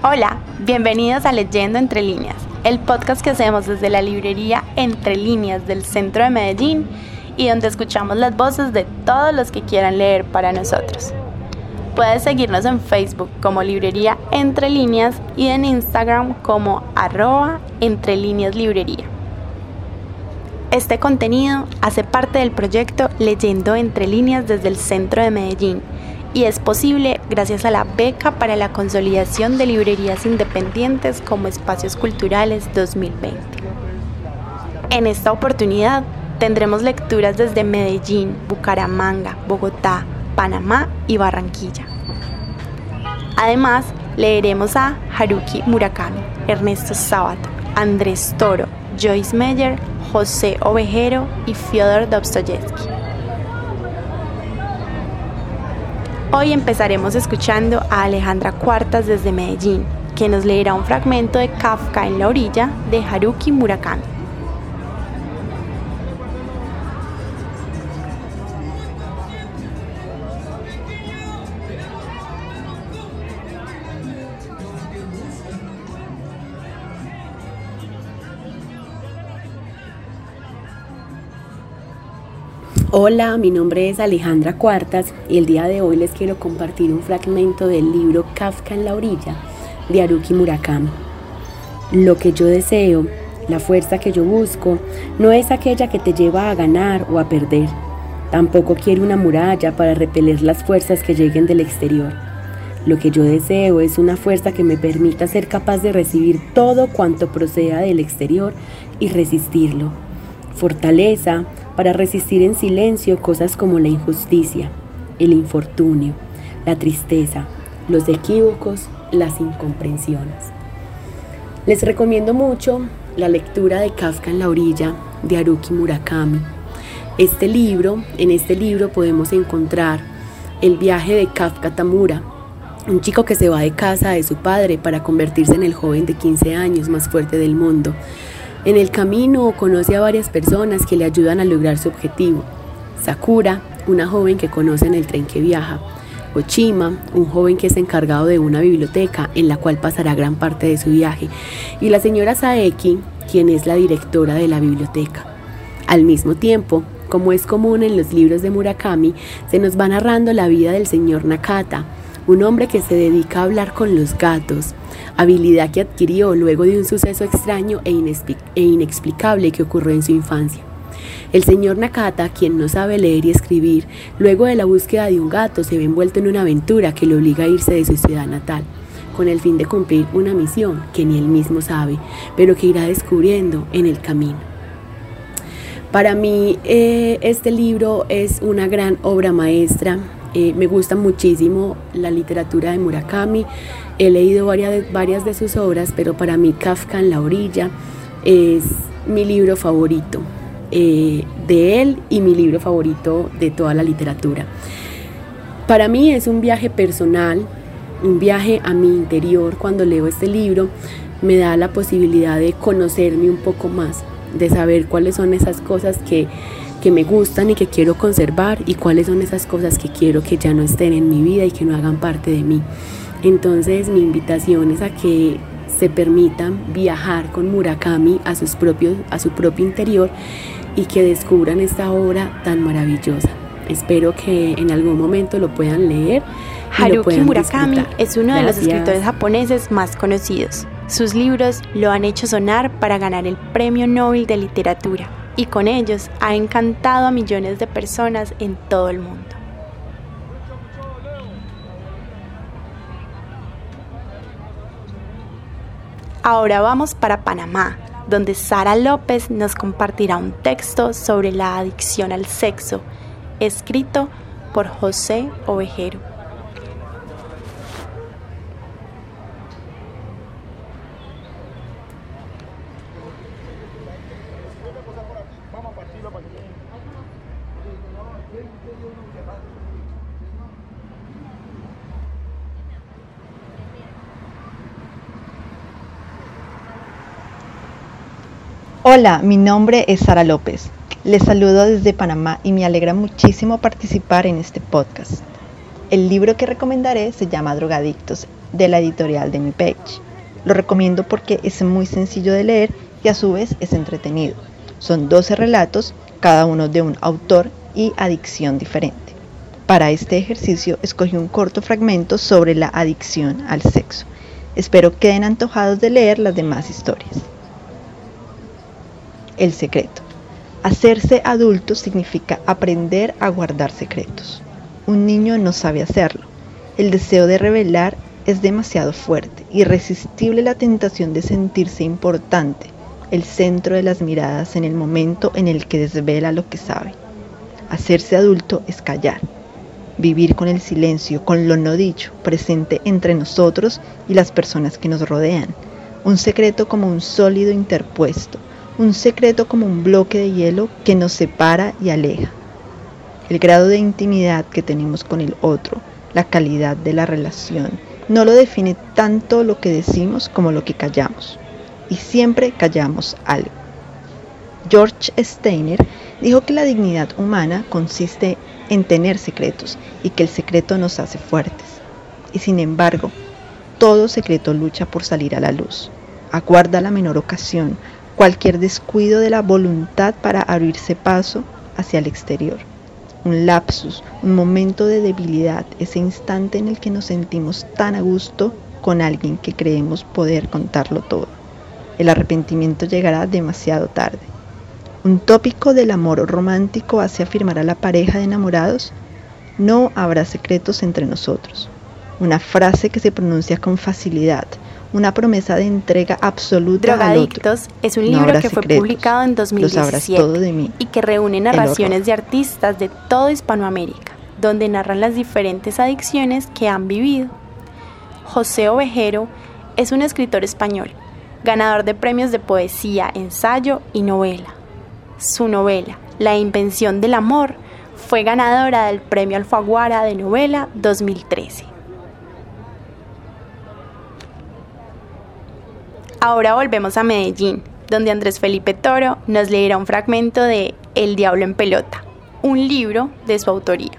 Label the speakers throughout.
Speaker 1: Hola, bienvenidos a Leyendo Entre Líneas, el podcast que hacemos desde la librería Entre Líneas del centro de Medellín y donde escuchamos las voces de todos los que quieran leer para nosotros. Puedes seguirnos en Facebook como Librería Entre Líneas y en Instagram como arroba Entre Líneas Librería. Este contenido hace parte del proyecto Leyendo Entre Líneas desde el centro de Medellín y es posible gracias a la beca para la consolidación de librerías independientes como espacios culturales 2020. En esta oportunidad tendremos lecturas desde Medellín, Bucaramanga, Bogotá, Panamá y Barranquilla. Además, leeremos a Haruki Murakami, Ernesto Sabato, Andrés Toro, Joyce Meyer, José Ovejero y Fyodor Dostoyevsky. Hoy empezaremos escuchando a Alejandra Cuartas desde Medellín, que nos leerá un fragmento de Kafka en la orilla de Haruki Murakami.
Speaker 2: Hola, mi nombre es Alejandra Cuartas y el día de hoy les quiero compartir un fragmento del libro Kafka en la orilla de Haruki Murakami. Lo que yo deseo, la fuerza que yo busco, no es aquella que te lleva a ganar o a perder. Tampoco quiero una muralla para repeler las fuerzas que lleguen del exterior. Lo que yo deseo es una fuerza que me permita ser capaz de recibir todo cuanto proceda del exterior y resistirlo. Fortaleza para resistir en silencio cosas como la injusticia, el infortunio, la tristeza, los equívocos, las incomprensiones. Les recomiendo mucho la lectura de Kafka en la orilla de Haruki Murakami. Este libro, en este libro podemos encontrar el viaje de Kafka Tamura, un chico que se va de casa de su padre para convertirse en el joven de 15 años más fuerte del mundo en el camino conoce a varias personas que le ayudan a lograr su objetivo. Sakura, una joven que conoce en el tren que viaja. Ochima, un joven que es encargado de una biblioteca en la cual pasará gran parte de su viaje. Y la señora Saeki, quien es la directora de la biblioteca. Al mismo tiempo, como es común en los libros de Murakami, se nos va narrando la vida del señor Nakata, un hombre que se dedica a hablar con los gatos, habilidad que adquirió luego de un suceso extraño e, e, inexplicable que ocurrió en su infancia. El señor Nakata, quien no sabe leer y escribir, luego de la búsqueda de un gato se ve envuelto en una aventura que le obliga a irse de su ciudad natal, con el fin de cumplir una misión que ni él mismo sabe, pero que irá descubriendo en el camino. Para mí eh, este libro es una gran obra maestra, eh, me gusta muchísimo la literatura de Murakami, he leído varias, varias de sus obras, pero para mí Kafka en la orilla es mi libro favorito eh, de él y mi libro favorito de toda la literatura. Para mí es un viaje personal, un viaje a mi interior cuando leo este libro, me da la posibilidad de conocerme un poco más, de saber cuáles son esas cosas que que me gustan y que quiero conservar y cuáles son esas cosas que quiero que ya no estén en mi vida y que no hagan parte de mí. Entonces mi invitación es a que se permitan viajar con Murakami a, sus propios, a su propio interior y que descubran esta obra tan maravillosa. Espero que en algún momento lo puedan leer.
Speaker 1: Haruki Murakami es uno de los escritores japoneses más conocidos. Sus libros lo han hecho sonar para ganar el Premio Nobel de Literatura y con ellos ha encantado a millones de personas en todo el mundo. Ahora vamos para Panamá, donde Sara López nos compartirá un texto sobre la adicción al sexo, escrito por José Ovejero.
Speaker 3: Hola, mi nombre es Sara López. Les saludo desde Panamá y me alegra muchísimo participar en este podcast. El libro que recomendaré se llama Drogadictos de la editorial de mi page. Lo recomiendo porque es muy sencillo de leer y a su vez es entretenido. Son 12 relatos, cada uno de un autor y adicción diferente. Para este ejercicio escogí un corto fragmento sobre la adicción al sexo. Espero queden antojados de leer las demás historias. El secreto. Hacerse adulto significa aprender a guardar secretos. Un niño no sabe hacerlo. El deseo de revelar es demasiado fuerte, irresistible la tentación de sentirse importante, el centro de las miradas en el momento en el que desvela lo que sabe. Hacerse adulto es callar, vivir con el silencio, con lo no dicho, presente entre nosotros y las personas que nos rodean. Un secreto como un sólido interpuesto, un secreto como un bloque de hielo que nos separa y aleja. El grado de intimidad que tenemos con el otro, la calidad de la relación, no lo define tanto lo que decimos como lo que callamos. Y siempre callamos algo. George Steiner dijo que la dignidad humana consiste en tener secretos y que el secreto nos hace fuertes. Y sin embargo, todo secreto lucha por salir a la luz. Aguarda la menor ocasión, cualquier descuido de la voluntad para abrirse paso hacia el exterior. Un lapsus, un momento de debilidad, ese instante en el que nos sentimos tan a gusto con alguien que creemos poder contarlo todo. El arrepentimiento llegará demasiado tarde. Un tópico del amor romántico hace afirmar a la pareja de enamorados, no habrá secretos entre nosotros. Una frase que se pronuncia con facilidad, una promesa de entrega absoluta
Speaker 1: Drogadictos
Speaker 3: al otro.
Speaker 1: es un libro que fue publicado en 2017 y que reúne narraciones de artistas de toda Hispanoamérica, donde narran las diferentes adicciones que han vivido. José Ovejero es un escritor español, ganador de premios de poesía, ensayo y novela. Su novela, La invención del amor, fue ganadora del Premio Alfaguara de Novela 2013. Ahora volvemos a Medellín, donde Andrés Felipe Toro nos leerá un fragmento de El Diablo en Pelota, un libro de su autoría.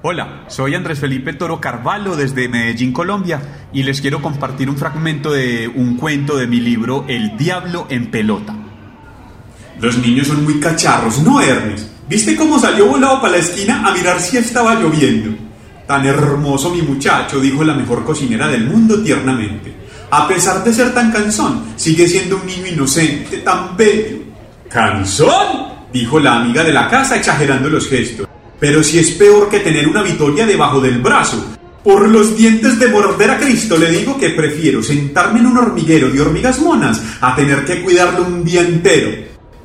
Speaker 4: Hola, soy Andrés Felipe Toro Carvalho desde Medellín, Colombia, y les quiero compartir un fragmento de un cuento de mi libro El Diablo en Pelota. Los niños son muy cacharros, ¿no, Hermes? ¿Viste cómo salió volado para la esquina a mirar si estaba lloviendo? Tan hermoso mi muchacho, dijo la mejor cocinera del mundo tiernamente. A pesar de ser tan cansón, sigue siendo un niño inocente, tan bello. ¿Cansón? dijo la amiga de la casa exagerando los gestos. Pero si es peor que tener una vitoria debajo del brazo. Por los dientes de morder a Cristo le digo que prefiero sentarme en un hormiguero de hormigas monas a tener que cuidarlo un día entero.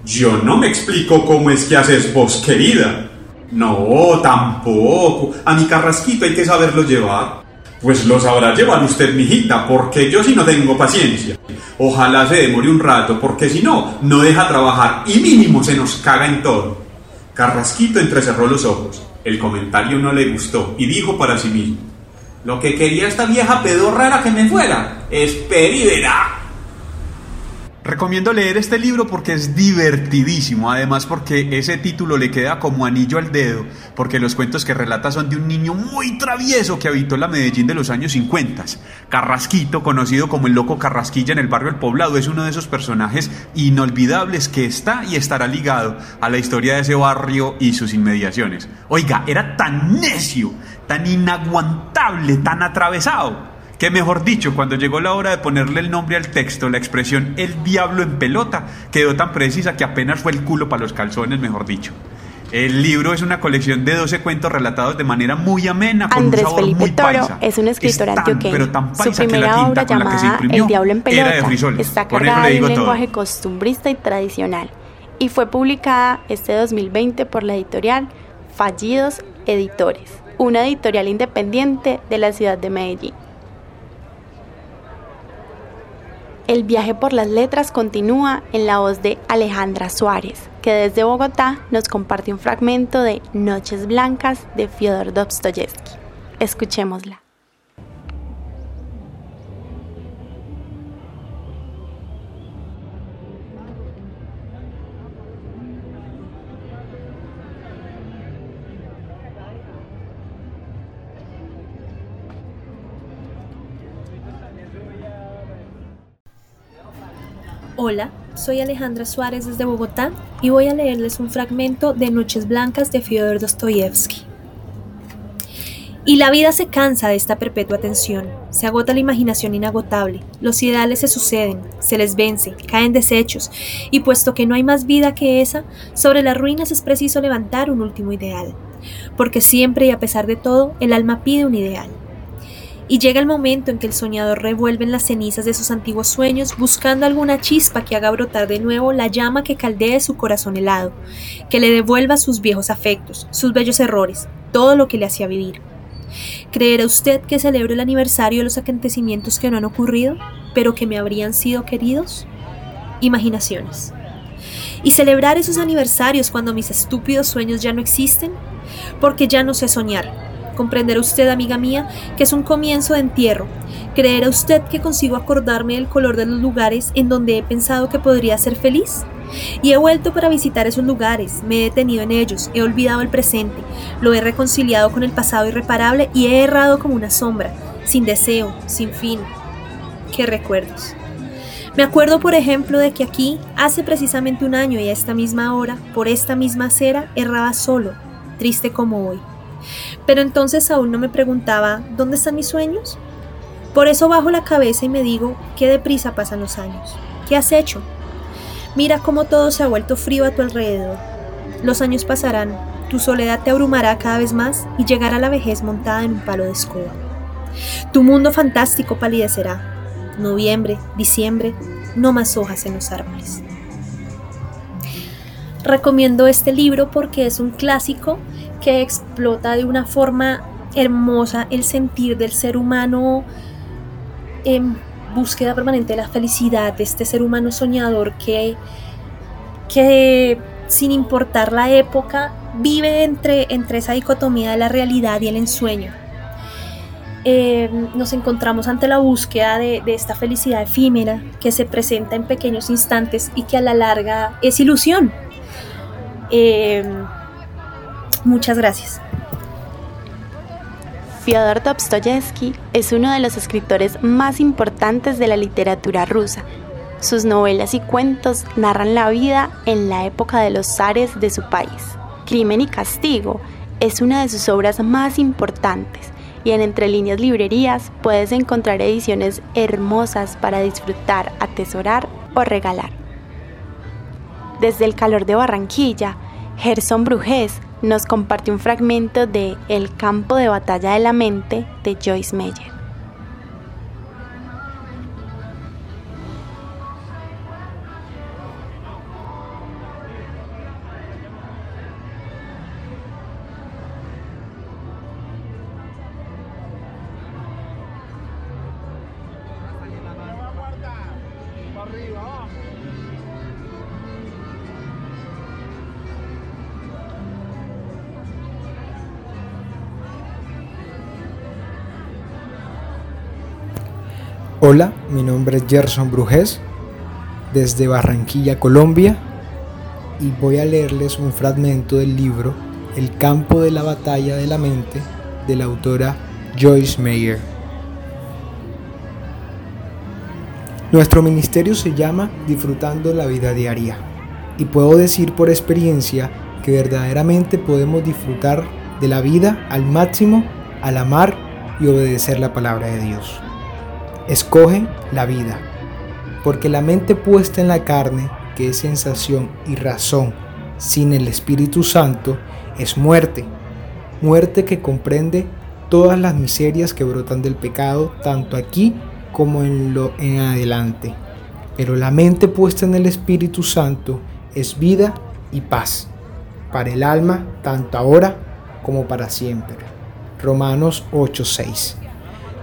Speaker 4: Yo no me explico cómo es que haces vos, querida. No, tampoco. A mi carrasquito hay que saberlo llevar. Pues lo sabrá llevar usted, mijita, porque yo sí no tengo paciencia. Ojalá se demore un rato, porque si no, no deja trabajar y mínimo se nos caga en todo. Carrasquito entrecerró los ojos. El comentario no le gustó y dijo para sí mismo: Lo que quería esta vieja pedorra era que me fuera. Espera verá. Recomiendo leer este libro porque es divertidísimo, además porque ese título le queda como anillo al dedo, porque los cuentos que relata son de un niño muy travieso que habitó la Medellín de los años 50. Carrasquito, conocido como el loco Carrasquilla en el barrio El Poblado, es uno de esos personajes inolvidables que está y estará ligado a la historia de ese barrio y sus inmediaciones. Oiga, era tan necio, tan inaguantable, tan atravesado que mejor dicho, cuando llegó la hora de ponerle el nombre al texto, la expresión el diablo en pelota quedó tan precisa que apenas fue el culo para los calzones, mejor dicho. El libro es una colección de 12 cuentos relatados de manera muy amena, con
Speaker 1: Andrés
Speaker 4: un sabor
Speaker 1: Felipe
Speaker 4: muy
Speaker 1: Toro
Speaker 4: paisa.
Speaker 1: es un escritor
Speaker 4: Es tan,
Speaker 1: antioqueño.
Speaker 4: pero tan
Speaker 1: Su
Speaker 4: paisa que la
Speaker 1: primera obra
Speaker 4: con la que se
Speaker 1: llamada
Speaker 4: imprimió
Speaker 1: El Diablo en
Speaker 4: era de
Speaker 1: Pelota
Speaker 4: frisoles.
Speaker 1: está cargada de un
Speaker 4: todo.
Speaker 1: lenguaje costumbrista y tradicional y fue publicada este 2020 por la editorial Fallidos Editores, una editorial independiente de la ciudad de Medellín. El viaje por las letras continúa en la voz de Alejandra Suárez, que desde Bogotá nos comparte un fragmento de Noches Blancas de Fyodor Dostoyevsky. Escuchémosla.
Speaker 5: Hola, soy Alejandra Suárez desde Bogotá y voy a leerles un fragmento de Noches Blancas de Fyodor Dostoyevsky. Y la vida se cansa de esta perpetua tensión, se agota la imaginación inagotable, los ideales se suceden, se les vence, caen desechos, y puesto que no hay más vida que esa, sobre las ruinas es preciso levantar un último ideal, porque siempre y a pesar de todo, el alma pide un ideal. Y llega el momento en que el soñador revuelve en las cenizas de sus antiguos sueños buscando alguna chispa que haga brotar de nuevo la llama que caldee su corazón helado, que le devuelva sus viejos afectos, sus bellos errores, todo lo que le hacía vivir. ¿Creerá usted que celebro el aniversario de los acontecimientos que no han ocurrido, pero que me habrían sido queridos? Imaginaciones. ¿Y celebrar esos aniversarios cuando mis estúpidos sueños ya no existen? Porque ya no sé soñar, Comprenderá usted, amiga mía, que es un comienzo de entierro. ¿Creerá usted que consigo acordarme del color de los lugares en donde he pensado que podría ser feliz? Y he vuelto para visitar esos lugares, me he detenido en ellos, he olvidado el presente, lo he reconciliado con el pasado irreparable y he errado como una sombra, sin deseo, sin fin. ¡Qué recuerdos! Me acuerdo, por ejemplo, de que aquí, hace precisamente un año y a esta misma hora, por esta misma acera, erraba solo, triste como hoy. Pero entonces aún no me preguntaba, ¿dónde están mis sueños? Por eso bajo la cabeza y me digo, qué deprisa pasan los años. ¿Qué has hecho? Mira cómo todo se ha vuelto frío a tu alrededor. Los años pasarán, tu soledad te abrumará cada vez más y llegará la vejez montada en un palo de escoba. Tu mundo fantástico palidecerá. Noviembre, diciembre, no más hojas en los árboles. Recomiendo este libro porque es un clásico que explota de una forma hermosa el sentir del ser humano en búsqueda permanente de la felicidad, de este ser humano soñador que, que sin importar la época vive entre, entre esa dicotomía de la realidad y el ensueño. Eh, nos encontramos ante la búsqueda de, esta felicidad efímera que se presenta en pequeños instantes y que a la larga es ilusión. Eh, Muchas gracias.
Speaker 1: Fyodor Dostoyevsky es uno de los escritores más importantes de la literatura rusa. Sus novelas y cuentos narran la vida en la época de los zares de su país. Crimen y Castigo es una de sus obras más importantes y en Entre líneas librerías puedes encontrar ediciones hermosas para disfrutar, atesorar o regalar. Desde el calor de Barranquilla, Gerson Brujés nos comparte un fragmento de El campo de batalla de la mente de Joyce Meyer.
Speaker 6: Hola, mi nombre es Gerson Brujes, desde Barranquilla, Colombia, y voy a leerles un fragmento del libro El campo de la batalla de la mente de la autora Joyce Meyer. Nuestro ministerio se llama Disfrutando la vida diaria, y puedo decir por experiencia que verdaderamente podemos disfrutar de la vida al máximo al amar y obedecer la palabra de Dios. Escoge la vida, porque la mente puesta en la carne, que es sensación y razón, sin el Espíritu Santo, es muerte. Muerte que comprende todas las miserias que brotan del pecado, tanto aquí como en lo en adelante. Pero la mente puesta en el Espíritu Santo es vida y paz, para el alma, tanto ahora como para siempre. Romanos 8:6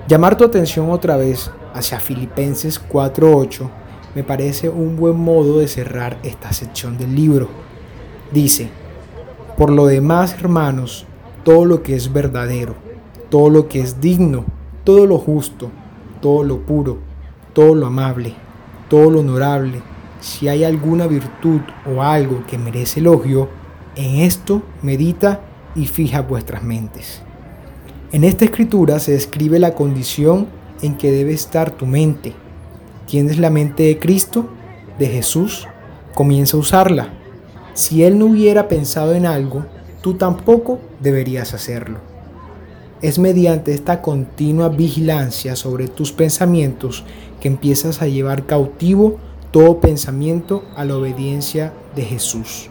Speaker 6: llamar tu atención otra vez hacia Filipenses 4.8 me parece un buen modo de cerrar esta sección del libro. Dice, por lo demás, hermanos, todo lo que es verdadero, todo lo que es digno, todo lo justo, todo lo puro, todo lo amable, todo lo honorable, si hay alguna virtud o algo que merece elogio, en esto medita y fija vuestras mentes. En esta escritura se describe la condición en que debe estar tu mente. ¿Tienes la mente de Cristo, de Jesús? Comienza a usarla. Si Él no hubiera pensado en algo, tú tampoco deberías hacerlo. Es mediante esta continua vigilancia sobre tus pensamientos que empiezas a llevar cautivo todo pensamiento a la obediencia de Jesús.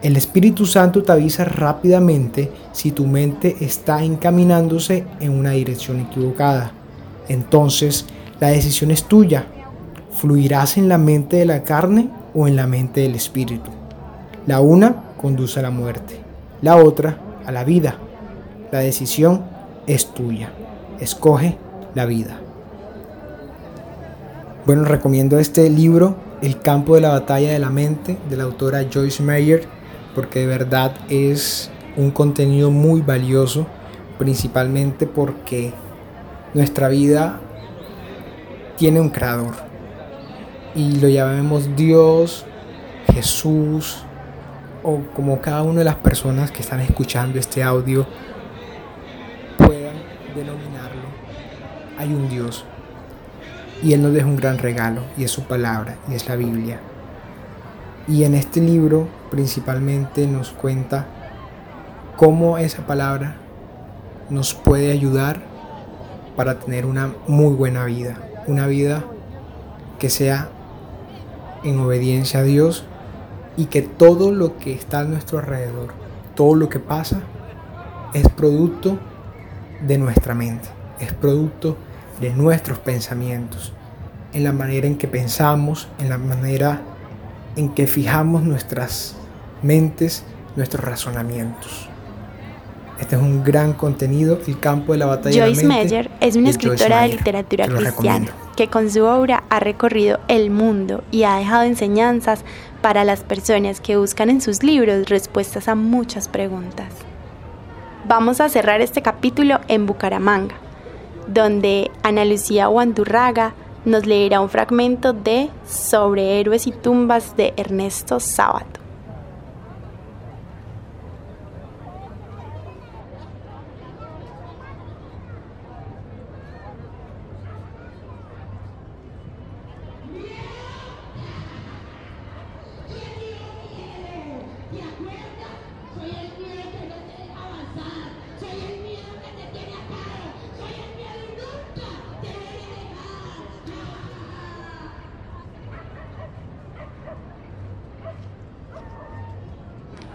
Speaker 6: El Espíritu Santo te avisa rápidamente si tu mente está encaminándose en una dirección equivocada. Entonces, la decisión es tuya. ¿Fluirás en la mente de la carne o en la mente del Espíritu? La una conduce a la muerte, la otra a la vida. La decisión es tuya. Escoge la vida. Bueno, recomiendo este libro, El campo de la batalla de la mente, de la autora Joyce Meyer, porque de verdad es un contenido muy valioso, principalmente porque nuestra vida tiene un creador y lo llamemos Dios, Jesús o como cada una de las personas que están escuchando este audio puedan denominarlo. Hay un Dios y Él nos deja un gran regalo y es su palabra y es la Biblia. Y en este libro principalmente nos cuenta cómo esa palabra nos puede ayudar para tener una muy buena vida, una vida que sea en obediencia a Dios y que todo lo que está a nuestro alrededor, todo lo que pasa, es producto de nuestra mente, es producto de nuestros pensamientos, en la manera en que pensamos, en la manera en que fijamos nuestras mentes, nuestros razonamientos. Este es un gran contenido, el campo de la batalla.
Speaker 1: Joyce de la mente Meyer es una escritora de literatura cristiana que con su obra ha recorrido el mundo y ha dejado enseñanzas para las personas que buscan en sus libros respuestas a muchas preguntas. Vamos a cerrar este capítulo en Bucaramanga, donde Ana Lucía Guandurraga nos leerá un fragmento de Sobre héroes y tumbas de Ernesto Sábato.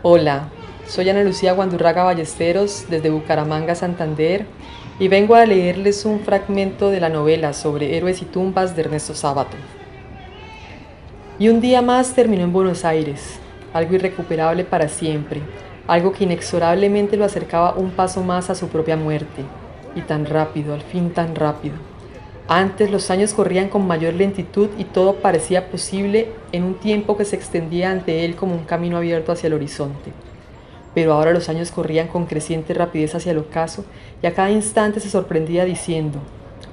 Speaker 7: Hola, soy Ana Lucía Guandurraga Ballesteros desde Bucaramanga, Santander, y vengo a leerles un fragmento de la novela sobre héroes y tumbas de Ernesto Sábato. Y un día más terminó en Buenos Aires, algo irrecuperable para siempre, algo que inexorablemente lo acercaba un paso más a su propia muerte, y tan rápido, al fin tan rápido. Antes los años corrían con mayor lentitud y todo parecía posible en un tiempo que se extendía ante él como un camino abierto hacia el horizonte. Pero ahora los años corrían con creciente rapidez hacia el ocaso y a cada instante se sorprendía diciendo,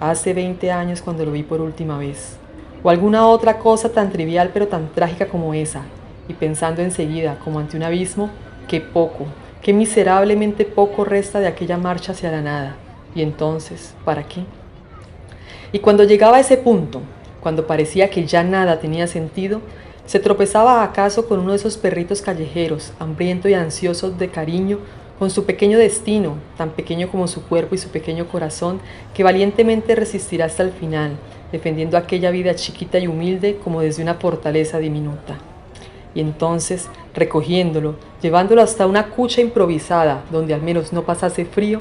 Speaker 7: hace 20 años cuando lo vi por última vez, o alguna otra cosa tan trivial pero tan trágica como esa, y pensando enseguida, como ante un abismo, que poco, que miserablemente poco resta de aquella marcha hacia la nada, y entonces, ¿para qué? Y cuando llegaba a ese punto, cuando parecía que ya nada tenía sentido, se tropezaba acaso con uno de esos perritos callejeros, hambriento y ansioso de cariño, con su pequeño destino, tan pequeño como su cuerpo y su pequeño corazón, que valientemente resistirá hasta el final, defendiendo aquella vida chiquita y humilde como desde una fortaleza diminuta. Y entonces, recogiéndolo, llevándolo hasta una cucha improvisada, donde al menos no pasase frío,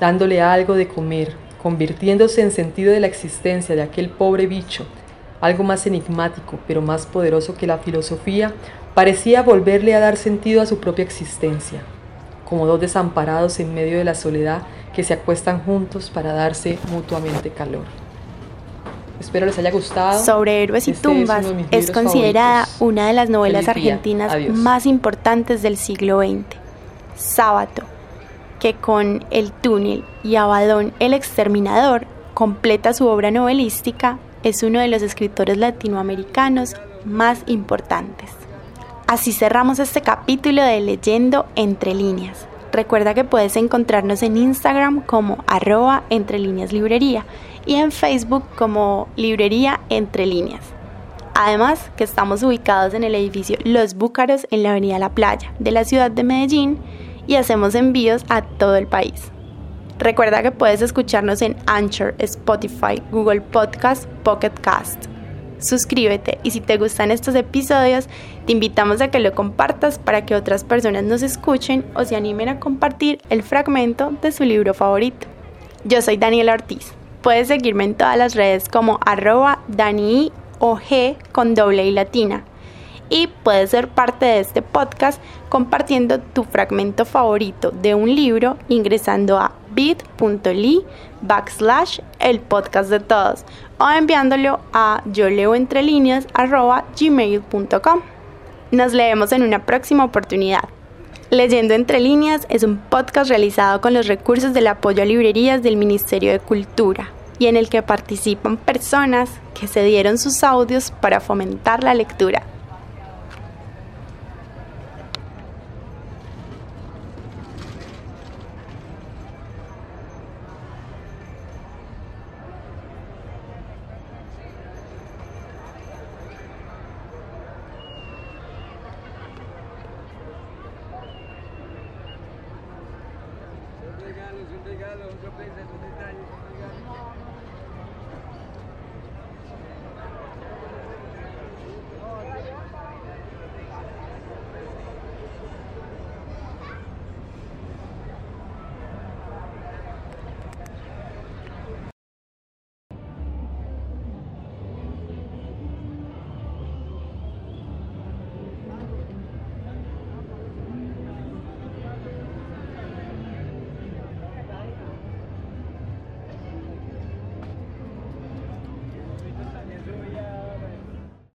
Speaker 7: dándole algo de comer, convirtiéndose en sentido de la existencia de aquel pobre bicho, algo más enigmático pero más poderoso que la filosofía, parecía volverle a dar sentido a su propia existencia, como dos desamparados en medio de la soledad que se acuestan juntos para darse mutuamente calor. Espero les haya gustado.
Speaker 1: Sobre héroes y
Speaker 7: Este es
Speaker 1: tumbas es, considerada
Speaker 7: favoritos.
Speaker 1: una de las novelas argentinas
Speaker 7: Adiós.
Speaker 1: más importantes del siglo XX. Sábato, que con El túnel y Abadón el exterminador completa su obra novelística, es uno de los escritores latinoamericanos más importantes. Así cerramos este capítulo de Leyendo Entre Líneas. Recuerda que puedes encontrarnos en Instagram como arroba entre líneas librería y en Facebook como librería entre líneas. Además que estamos ubicados en el edificio Los Búcaros en la avenida La Playa de la ciudad de Medellín y hacemos envíos a todo el país. Recuerda que puedes escucharnos en Anchor, Spotify, Google Podcast, Pocket Cast. Suscríbete y si te gustan estos episodios, te invitamos a que lo compartas para que otras personas nos escuchen o se animen a compartir el fragmento de su libro favorito. Yo soy Daniela Ortiz. Puedes seguirme en todas las redes como arroba dani o G con doble y latina. Y puedes ser parte de este podcast compartiendo tu fragmento favorito de un libro ingresando a bit.ly backslash el podcast de todos o enviándolo a yo leo entre líneas arroba gmail.com. Nos leemos en una próxima oportunidad. Leyendo entre líneas es un podcast realizado con los recursos del apoyo a librerías del Ministerio de Cultura y en el que participan personas que se dieron sus audios para fomentar la lectura.
Speaker 8: Son regalos, son regalos, son sorpresas, son detalles, son regalos.